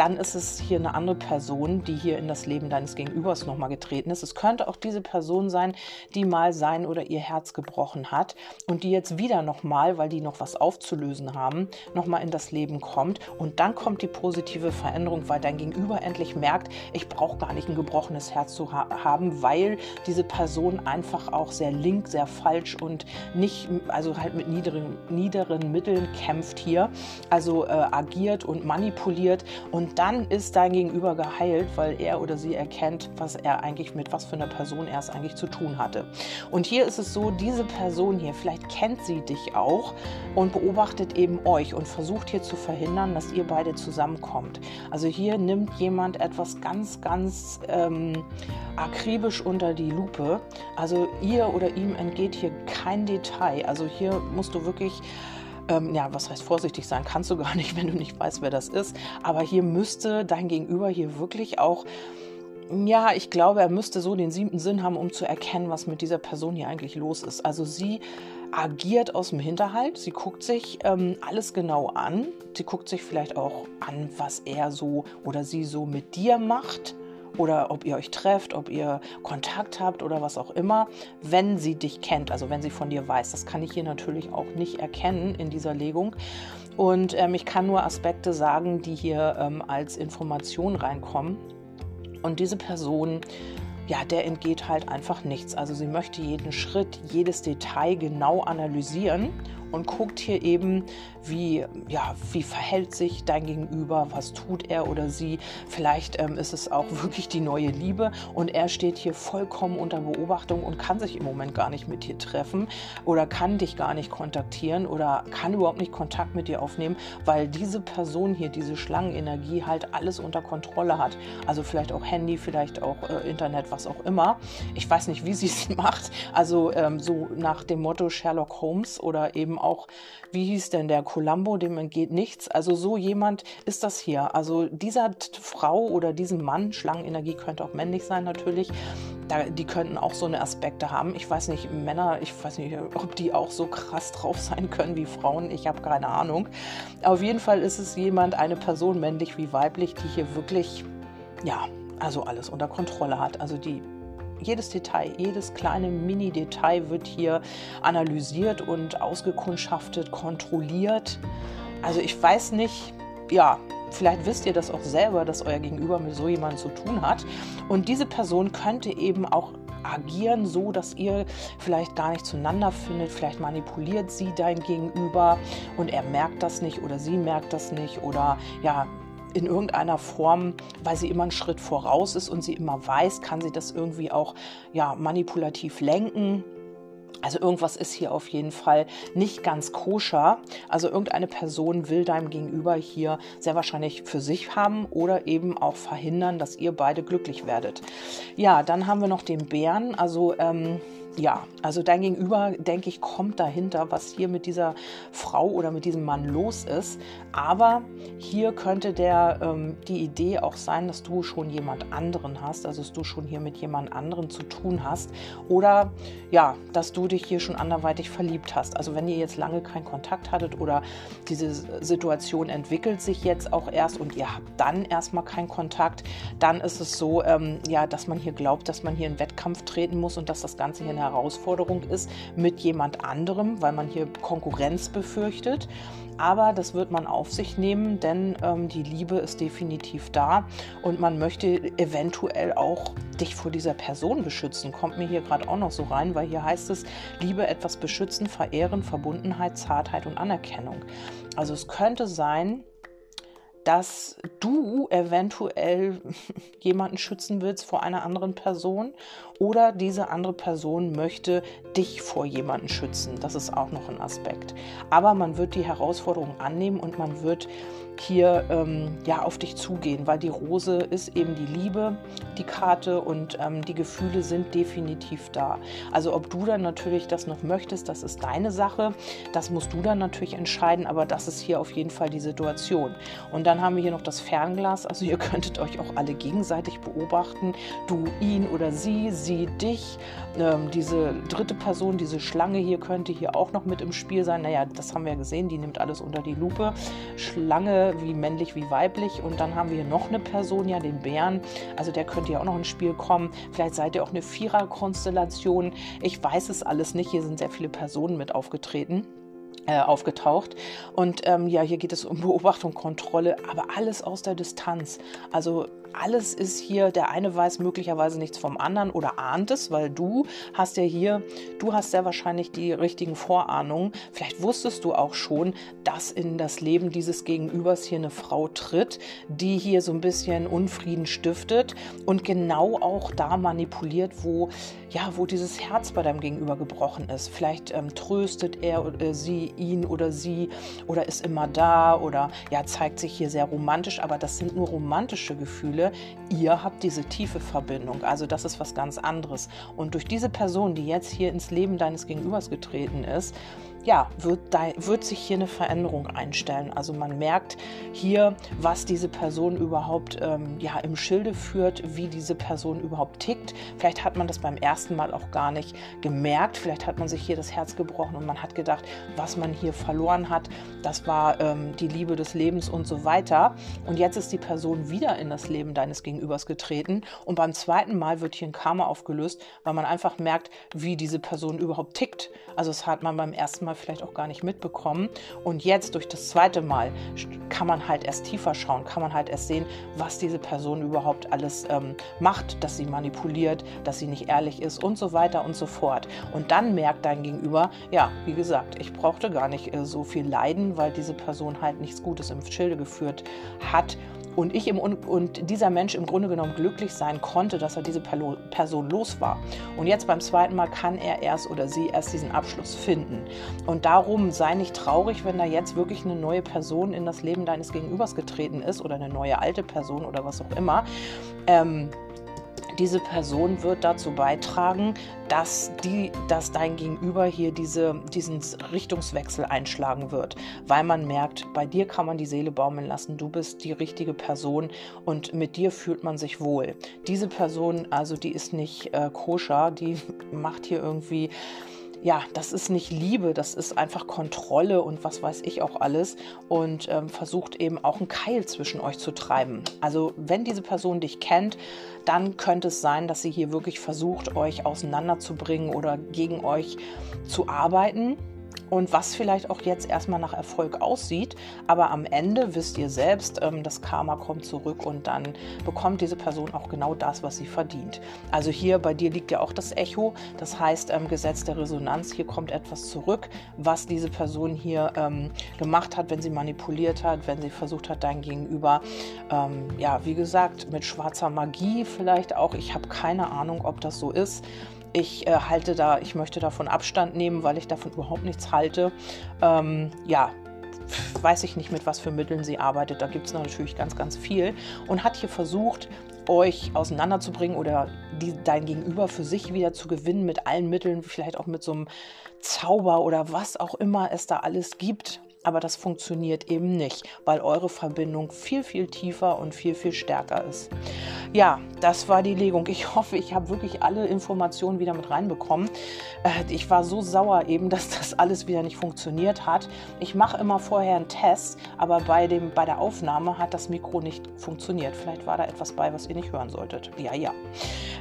dann ist es hier eine andere Person, die hier in das Leben deines Gegenübers nochmal getreten ist. Es könnte auch diese Person sein, die mal sein oder ihr Herz gebrochen hat und die jetzt wieder nochmal, weil die noch was aufzulösen haben, nochmal in das Leben kommt. Und dann kommt die positive Veränderung, weil dein Gegenüber endlich merkt, ich brauche gar nicht ein gebrochenes Herz zu ha haben, weil diese Person einfach auch sehr link, sehr falsch und nicht, also halt mit niederen, niederen Mitteln kämpft hier, also äh, agiert und manipuliert und dann ist dein Gegenüber geheilt, weil er oder sie erkennt, was er eigentlich mit was für einer Person er es eigentlich zu tun hatte. Und hier ist es so, diese Person hier, vielleicht kennt sie dich auch und beobachtet eben euch und versucht hier zu verhindern, dass ihr beide zusammenkommt. Also hier nimmt jemand etwas ganz, ganz ähm, akribisch unter die Lupe. Also ihr oder ihm entgeht hier kein Detail. Also hier musst du wirklich ähm, ja, was heißt vorsichtig sein, kannst du gar nicht, wenn du nicht weißt, wer das ist. Aber hier müsste dein Gegenüber hier wirklich auch ja, ich glaube, er müsste so den siebten Sinn haben, um zu erkennen, was mit dieser Person hier eigentlich los ist. Also sie agiert aus dem Hinterhalt, sie guckt sich ähm, alles genau an, sie guckt sich vielleicht auch an, was er so oder sie so mit dir macht oder ob ihr euch trefft, ob ihr Kontakt habt oder was auch immer, wenn sie dich kennt, also wenn sie von dir weiß. Das kann ich hier natürlich auch nicht erkennen in dieser Legung. Und ähm, ich kann nur Aspekte sagen, die hier ähm, als Information reinkommen. Und diese Person ja, der entgeht halt einfach nichts. Also sie möchte jeden Schritt, jedes Detail genau analysieren und guckt hier eben, wie, ja, wie verhält sich dein Gegenüber, was tut er oder sie. Vielleicht ähm, ist es auch wirklich die neue Liebe und er steht hier vollkommen unter Beobachtung und kann sich im Moment gar nicht mit dir treffen oder kann dich gar nicht kontaktieren oder kann überhaupt nicht Kontakt mit dir aufnehmen, weil diese Person hier, diese Schlangenenergie halt alles unter Kontrolle hat. Also vielleicht auch Handy, vielleicht auch äh, Internet, was auch immer. Ich weiß nicht, wie sie es macht. Also ähm, so nach dem Motto Sherlock Holmes oder eben auch, wie hieß denn der Columbo, dem entgeht nichts. Also so jemand ist das hier. Also dieser Frau oder diesem Mann, Schlangenenergie könnte auch männlich sein natürlich, da, die könnten auch so eine Aspekte haben. Ich weiß nicht, Männer, ich weiß nicht, ob die auch so krass drauf sein können wie Frauen. Ich habe keine Ahnung. Auf jeden Fall ist es jemand, eine Person, männlich wie weiblich, die hier wirklich, ja, also alles unter Kontrolle hat. Also die jedes Detail, jedes kleine Mini-Detail wird hier analysiert und ausgekundschaftet, kontrolliert. Also ich weiß nicht, ja, vielleicht wisst ihr das auch selber, dass euer Gegenüber mit so jemandem zu tun hat. Und diese Person könnte eben auch agieren, so dass ihr vielleicht gar nicht zueinander findet. Vielleicht manipuliert sie dein Gegenüber und er merkt das nicht oder sie merkt das nicht oder ja, in irgendeiner Form, weil sie immer einen Schritt voraus ist und sie immer weiß, kann sie das irgendwie auch ja, manipulativ lenken. Also irgendwas ist hier auf jeden Fall nicht ganz koscher. Also irgendeine Person will deinem Gegenüber hier sehr wahrscheinlich für sich haben oder eben auch verhindern, dass ihr beide glücklich werdet. Ja, dann haben wir noch den Bären. Also ähm, ja, also dein Gegenüber, denke ich, kommt dahinter, was hier mit dieser Frau oder mit diesem Mann los ist. Aber hier könnte der, ähm, die Idee auch sein, dass du schon jemand anderen hast, also dass du schon hier mit jemand anderen zu tun hast. Oder ja, dass du dich hier schon anderweitig verliebt hast. Also wenn ihr jetzt lange keinen Kontakt hattet oder diese Situation entwickelt sich jetzt auch erst und ihr habt dann erstmal keinen Kontakt, dann ist es so, ähm, ja, dass man hier glaubt, dass man hier in Wettkampf treten muss und dass das Ganze hier eine Herausforderung ist mit jemand anderem, weil man hier Konkurrenz befürchtet. Aber das wird man auf sich nehmen, denn ähm, die Liebe ist definitiv da und man möchte eventuell auch dich vor dieser Person beschützen. Kommt mir hier gerade auch noch so rein, weil hier heißt es, Liebe etwas beschützen, verehren, Verbundenheit, Zartheit und Anerkennung. Also es könnte sein, dass du eventuell jemanden schützen willst vor einer anderen Person oder diese andere Person möchte dich vor jemanden schützen. Das ist auch noch ein Aspekt. Aber man wird die Herausforderung annehmen und man wird hier ähm, ja auf dich zugehen, weil die Rose ist eben die Liebe, die Karte und ähm, die Gefühle sind definitiv da. Also ob du dann natürlich das noch möchtest, das ist deine Sache. Das musst du dann natürlich entscheiden, aber das ist hier auf jeden Fall die Situation. Und dann haben wir hier noch das Fernglas, also ihr könntet euch auch alle gegenseitig beobachten. Du ihn oder sie, sie dich. Ähm, diese dritte Person, diese Schlange hier könnte hier auch noch mit im Spiel sein. Naja, das haben wir gesehen, die nimmt alles unter die Lupe. Schlange wie männlich wie weiblich. Und dann haben wir hier noch eine Person, ja, den Bären. Also der könnte ja auch noch ins Spiel kommen. Vielleicht seid ihr auch eine Vierer-Konstellation. Ich weiß es alles nicht. Hier sind sehr viele Personen mit aufgetreten aufgetaucht. Und ähm, ja, hier geht es um Beobachtung, Kontrolle, aber alles aus der Distanz. Also alles ist hier, der eine weiß möglicherweise nichts vom anderen oder ahnt es, weil du hast ja hier, du hast sehr wahrscheinlich die richtigen Vorahnungen. Vielleicht wusstest du auch schon, dass in das Leben dieses Gegenübers hier eine Frau tritt, die hier so ein bisschen Unfrieden stiftet und genau auch da manipuliert, wo, ja, wo dieses Herz bei deinem Gegenüber gebrochen ist. Vielleicht ähm, tröstet er oder äh, sie ihn oder sie oder ist immer da oder ja, zeigt sich hier sehr romantisch, aber das sind nur romantische Gefühle Gefühle, ihr habt diese tiefe Verbindung. Also das ist was ganz anderes. Und durch diese Person, die jetzt hier ins Leben deines Gegenübers getreten ist, ja, wird, wird sich hier eine Veränderung einstellen. Also man merkt hier, was diese Person überhaupt ähm, ja, im Schilde führt, wie diese Person überhaupt tickt. Vielleicht hat man das beim ersten Mal auch gar nicht gemerkt. Vielleicht hat man sich hier das Herz gebrochen und man hat gedacht, was man hier verloren hat, das war ähm, die Liebe des Lebens und so weiter. Und jetzt ist die Person wieder in das Leben deines Gegenübers getreten. Und beim zweiten Mal wird hier ein Karma aufgelöst, weil man einfach merkt, wie diese Person überhaupt tickt. Also das hat man beim ersten Mal Mal vielleicht auch gar nicht mitbekommen. Und jetzt durch das zweite Mal kann man halt erst tiefer schauen, kann man halt erst sehen, was diese Person überhaupt alles ähm, macht, dass sie manipuliert, dass sie nicht ehrlich ist und so weiter und so fort. Und dann merkt dein Gegenüber, ja, wie gesagt, ich brauchte gar nicht äh, so viel leiden, weil diese Person halt nichts Gutes im Schilde geführt hat und ich im, und dieser Mensch im Grunde genommen glücklich sein konnte, dass er diese Person los war. Und jetzt beim zweiten Mal kann er erst oder sie erst diesen Abschluss finden. Und darum sei nicht traurig, wenn da jetzt wirklich eine neue Person in das Leben deines Gegenübers getreten ist oder eine neue alte Person oder was auch immer. Ähm, diese Person wird dazu beitragen, dass, die, dass dein Gegenüber hier diese, diesen Richtungswechsel einschlagen wird, weil man merkt, bei dir kann man die Seele baumeln lassen, du bist die richtige Person und mit dir fühlt man sich wohl. Diese Person, also die ist nicht äh, koscher, die macht hier irgendwie ja, das ist nicht Liebe, das ist einfach Kontrolle und was weiß ich auch alles und ähm, versucht eben auch einen Keil zwischen euch zu treiben. Also wenn diese Person dich kennt, dann könnte es sein, dass sie hier wirklich versucht, euch auseinanderzubringen oder gegen euch zu arbeiten und was vielleicht auch jetzt erstmal nach Erfolg aussieht. Aber am Ende wisst ihr selbst, ähm, das Karma kommt zurück und dann bekommt diese Person auch genau das, was sie verdient. Also hier bei dir liegt ja auch das Echo, das heißt ähm, Gesetz der Resonanz, hier kommt etwas zurück, was diese Person hier ähm, gemacht hat, wenn sie manipuliert hat, wenn sie versucht hat, dein Gegenüber, ja, wie gesagt, mit schwarzer Magie vielleicht auch. Ich habe keine Ahnung, ob das so ist. Ich äh, halte da, ich möchte davon Abstand nehmen, weil ich davon überhaupt nichts halte. Ähm, ja, weiß ich nicht, mit was für Mitteln sie arbeitet. Da gibt es natürlich ganz, ganz viel. Und hat hier versucht, euch auseinanderzubringen oder die, dein Gegenüber für sich wieder zu gewinnen mit allen Mitteln, vielleicht auch mit so einem Zauber oder was auch immer es da alles gibt. Aber das funktioniert eben nicht, weil eure Verbindung viel, viel tiefer und viel, viel stärker ist. Ja, das war die Legung. Ich hoffe, ich habe wirklich alle Informationen wieder mit reinbekommen. Äh, ich war so sauer eben, dass das alles wieder nicht funktioniert hat. Ich mache immer vorher einen Test, aber bei, dem, bei der Aufnahme hat das Mikro nicht funktioniert. Vielleicht war da etwas bei, was ihr nicht hören solltet. Ja, ja.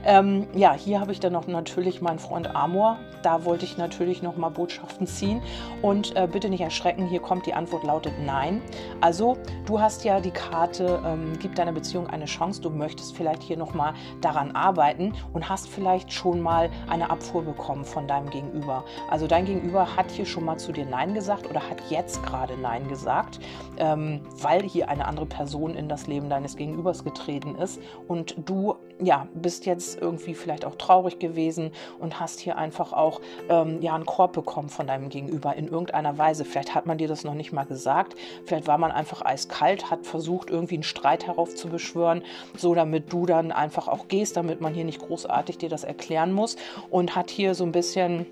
Ähm, ja, hier habe ich dann noch natürlich meinen Freund Amor. Da wollte ich natürlich noch mal Botschaften ziehen. Und äh, bitte nicht erschrecken, hier kommt die Antwort lautet Nein. Also du hast ja die Karte, ähm, gib deiner Beziehung eine Chance. Du möchtest vielleicht hier noch mal daran arbeiten und hast vielleicht schon mal eine Abfuhr bekommen von deinem Gegenüber. Also dein Gegenüber hat hier schon mal zu dir Nein gesagt oder hat jetzt gerade Nein gesagt, ähm, weil hier eine andere Person in das Leben deines Gegenübers getreten ist und du ja bist jetzt irgendwie vielleicht auch traurig gewesen und hast hier einfach auch ähm, ja einen Korb bekommen von deinem Gegenüber in irgendeiner Weise. Vielleicht hat man dir das noch nicht mal gesagt. Vielleicht war man einfach eiskalt, hat versucht, irgendwie einen Streit heraufzubeschwören, so damit du dann einfach auch gehst, damit man hier nicht großartig dir das erklären muss und hat hier so ein bisschen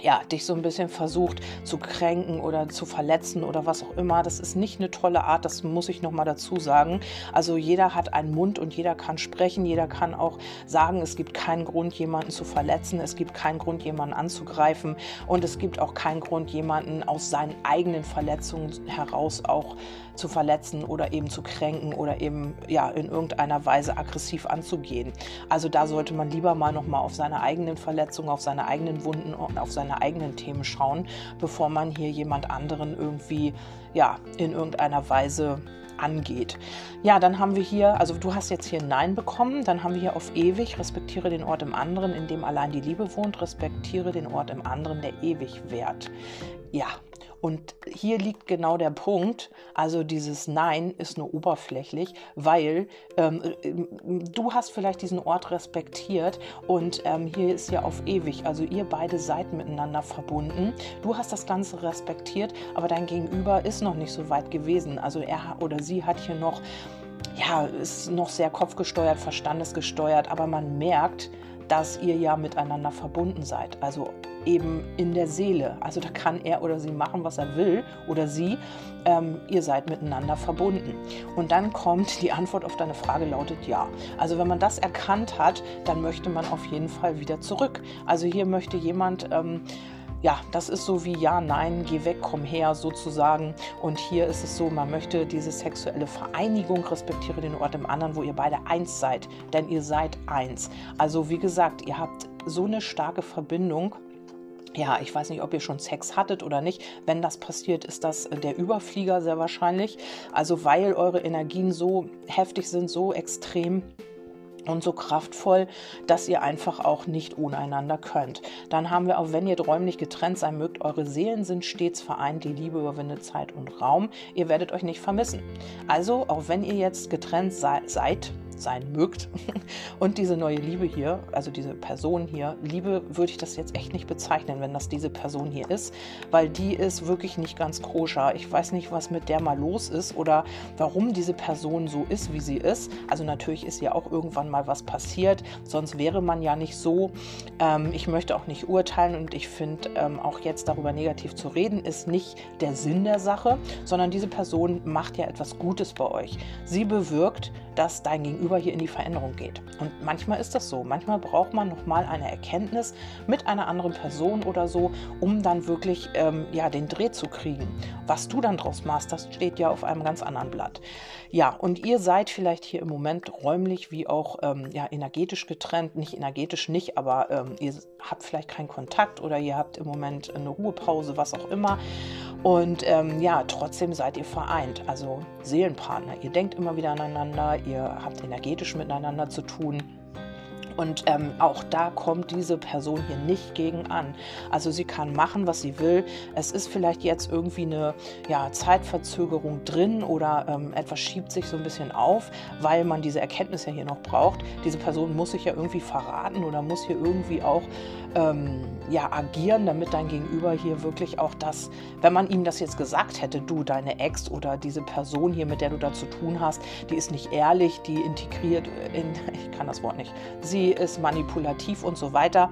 ja, dich so ein bisschen versucht zu kränken oder zu verletzen oder was auch immer. Das ist nicht eine tolle Art, das muss ich nochmal dazu sagen. Also jeder hat einen Mund und jeder kann sprechen, jeder kann auch sagen, es gibt keinen Grund, jemanden zu verletzen, es gibt keinen Grund, jemanden anzugreifen und es gibt auch keinen Grund, jemanden aus seinen eigenen Verletzungen heraus auch zu verletzen oder eben zu kränken oder eben ja in irgendeiner Weise aggressiv anzugehen. Also da sollte man lieber mal nochmal auf seine eigenen Verletzungen, auf seine eigenen Wunden und auf seine eigenen Themen schauen, bevor man hier jemand anderen irgendwie ja in irgendeiner Weise angeht. Ja, dann haben wir hier, also du hast jetzt hier Nein bekommen, dann haben wir hier auf ewig, respektiere den Ort im anderen, in dem allein die Liebe wohnt, respektiere den Ort im anderen, der ewig währt. Ja, und hier liegt genau der Punkt. Also dieses Nein ist nur oberflächlich, weil ähm, du hast vielleicht diesen Ort respektiert und ähm, hier ist ja auf ewig. Also ihr beide seid miteinander verbunden. Du hast das Ganze respektiert, aber dein Gegenüber ist noch nicht so weit gewesen. Also er oder sie hat hier noch, ja, ist noch sehr kopfgesteuert, verstandesgesteuert, aber man merkt, dass ihr ja miteinander verbunden seid. Also eben in der Seele. Also da kann er oder sie machen, was er will oder sie. Ähm, ihr seid miteinander verbunden. Und dann kommt die Antwort auf deine Frage lautet ja. Also wenn man das erkannt hat, dann möchte man auf jeden Fall wieder zurück. Also hier möchte jemand ähm, ja, das ist so wie ja, nein, geh weg, komm her sozusagen. Und hier ist es so, man möchte diese sexuelle Vereinigung, respektiere den Ort im anderen, wo ihr beide eins seid, denn ihr seid eins. Also wie gesagt, ihr habt so eine starke Verbindung ja, ich weiß nicht, ob ihr schon Sex hattet oder nicht. Wenn das passiert, ist das äh, der Überflieger sehr wahrscheinlich. Also weil eure Energien so heftig sind, so extrem und so kraftvoll, dass ihr einfach auch nicht ohne einander könnt. Dann haben wir auch, wenn ihr räumlich getrennt sein mögt, eure Seelen sind stets vereint, die Liebe überwindet Zeit und Raum. Ihr werdet euch nicht vermissen. Also, auch wenn ihr jetzt getrennt seid, sein mögt. Und diese neue Liebe hier, also diese Person hier, Liebe würde ich das jetzt echt nicht bezeichnen, wenn das diese Person hier ist, weil die ist wirklich nicht ganz koscher. Ich weiß nicht, was mit der mal los ist oder warum diese Person so ist, wie sie ist. Also natürlich ist ja auch irgendwann mal was passiert, sonst wäre man ja nicht so. Ähm, ich möchte auch nicht urteilen und ich finde ähm, auch jetzt darüber negativ zu reden, ist nicht der Sinn der Sache, sondern diese Person macht ja etwas Gutes bei euch. Sie bewirkt, dass dein Gegenüber hier in die Veränderung geht. Und manchmal ist das so. Manchmal braucht man nochmal eine Erkenntnis mit einer anderen Person oder so, um dann wirklich ähm, ja, den Dreh zu kriegen. Was du dann draus machst, das steht ja auf einem ganz anderen Blatt. Ja, und ihr seid vielleicht hier im Moment räumlich wie auch ähm, ja, energetisch getrennt. Nicht energetisch nicht, aber ähm, ihr habt vielleicht keinen Kontakt oder ihr habt im Moment eine Ruhepause, was auch immer. Und ähm, ja, trotzdem seid ihr vereint, also Seelenpartner. Ihr denkt immer wieder aneinander, ihr habt energetisch miteinander zu tun. Und ähm, auch da kommt diese Person hier nicht gegen an. Also sie kann machen, was sie will. Es ist vielleicht jetzt irgendwie eine ja, Zeitverzögerung drin oder ähm, etwas schiebt sich so ein bisschen auf, weil man diese Erkenntnis ja hier noch braucht. Diese Person muss sich ja irgendwie verraten oder muss hier irgendwie auch ähm, ja, agieren, damit dein Gegenüber hier wirklich auch das, wenn man ihm das jetzt gesagt hätte, du, deine Ex oder diese Person hier, mit der du da zu tun hast, die ist nicht ehrlich, die integriert in, ich kann das Wort nicht, sie ist manipulativ und so weiter,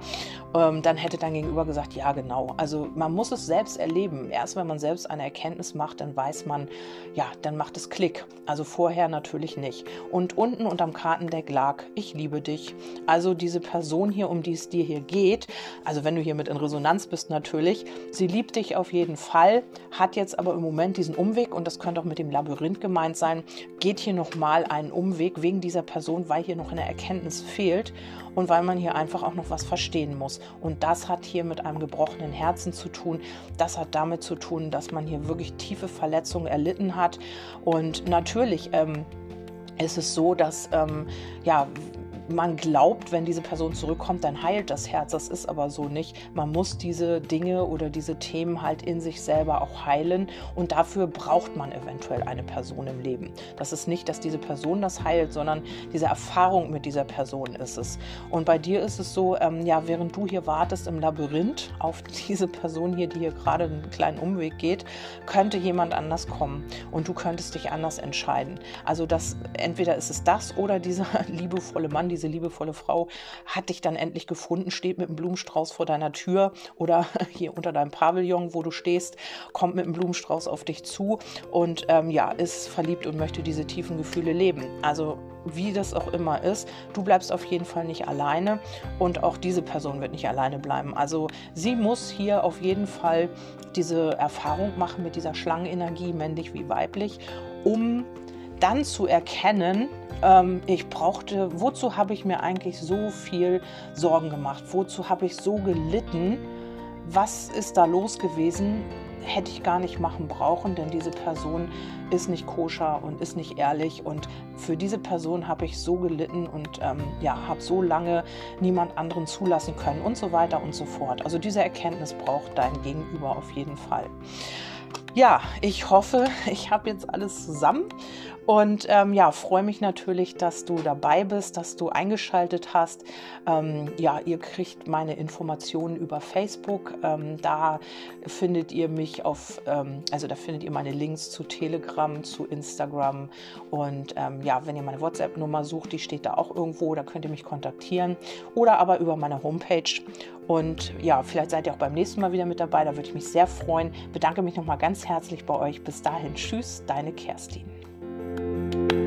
ähm, dann hätte dein Gegenüber gesagt, ja genau. Also man muss es selbst erleben. Erst wenn man selbst eine Erkenntnis macht, dann weiß man, ja, dann macht es Klick. Also vorher natürlich nicht. Und unten unterm Kartendeck lag, ich liebe dich. Also diese Person hier, um die es dir hier geht, also wenn du hier mit in Resonanz bist natürlich, sie liebt dich auf jeden Fall, hat jetzt aber im Moment diesen Umweg und das könnte auch mit dem Labyrinth gemeint sein, geht hier nochmal einen Umweg wegen dieser Person, weil hier noch eine Erkenntnis fehlt und weil man hier einfach auch noch was verstehen muss. Und das hat hier mit einem gebrochenen Herzen zu tun. Das hat damit zu tun, dass man hier wirklich tiefe Verletzungen erlitten hat. Und natürlich ähm, ist es so, dass ähm, ja, man glaubt, wenn diese Person zurückkommt, dann heilt das Herz. Das ist aber so nicht. Man muss diese Dinge oder diese Themen halt in sich selber auch heilen und dafür braucht man eventuell eine Person im Leben. Das ist nicht, dass diese Person das heilt, sondern diese Erfahrung mit dieser Person ist es. Und bei dir ist es so, ähm, ja, während du hier wartest im Labyrinth auf diese Person hier, die hier gerade einen kleinen Umweg geht, könnte jemand anders kommen und du könntest dich anders entscheiden. Also das entweder ist es das oder dieser liebevolle Mann, diese liebevolle Frau hat dich dann endlich gefunden, steht mit einem Blumenstrauß vor deiner Tür oder hier unter deinem Pavillon, wo du stehst, kommt mit einem Blumenstrauß auf dich zu und ähm, ja, ist verliebt und möchte diese tiefen Gefühle leben. Also wie das auch immer ist, du bleibst auf jeden Fall nicht alleine und auch diese Person wird nicht alleine bleiben. Also sie muss hier auf jeden Fall diese Erfahrung machen mit dieser Schlangenenergie, männlich wie weiblich, um dann zu erkennen, ähm, ich brauchte, wozu habe ich mir eigentlich so viel Sorgen gemacht? Wozu habe ich so gelitten? Was ist da los gewesen? Hätte ich gar nicht machen brauchen, denn diese Person ist nicht koscher und ist nicht ehrlich. Und für diese Person habe ich so gelitten und ähm, ja, habe so lange niemand anderen zulassen können und so weiter und so fort. Also diese Erkenntnis braucht dein Gegenüber auf jeden Fall. Ja, ich hoffe, ich habe jetzt alles zusammen und ähm, ja, freue mich natürlich, dass du dabei bist, dass du eingeschaltet hast. Ähm, ja, ihr kriegt meine Informationen über Facebook. Ähm, da findet ihr mich auf, ähm, also da findet ihr meine Links zu Telegram, zu Instagram. Und ähm, ja, wenn ihr meine WhatsApp-Nummer sucht, die steht da auch irgendwo, da könnt ihr mich kontaktieren. Oder aber über meine Homepage. Und ja, vielleicht seid ihr auch beim nächsten Mal wieder mit dabei. Da würde ich mich sehr freuen. Bedanke mich nochmal ganz herzlich bei euch. Bis dahin, tschüss, deine Kerstin. Música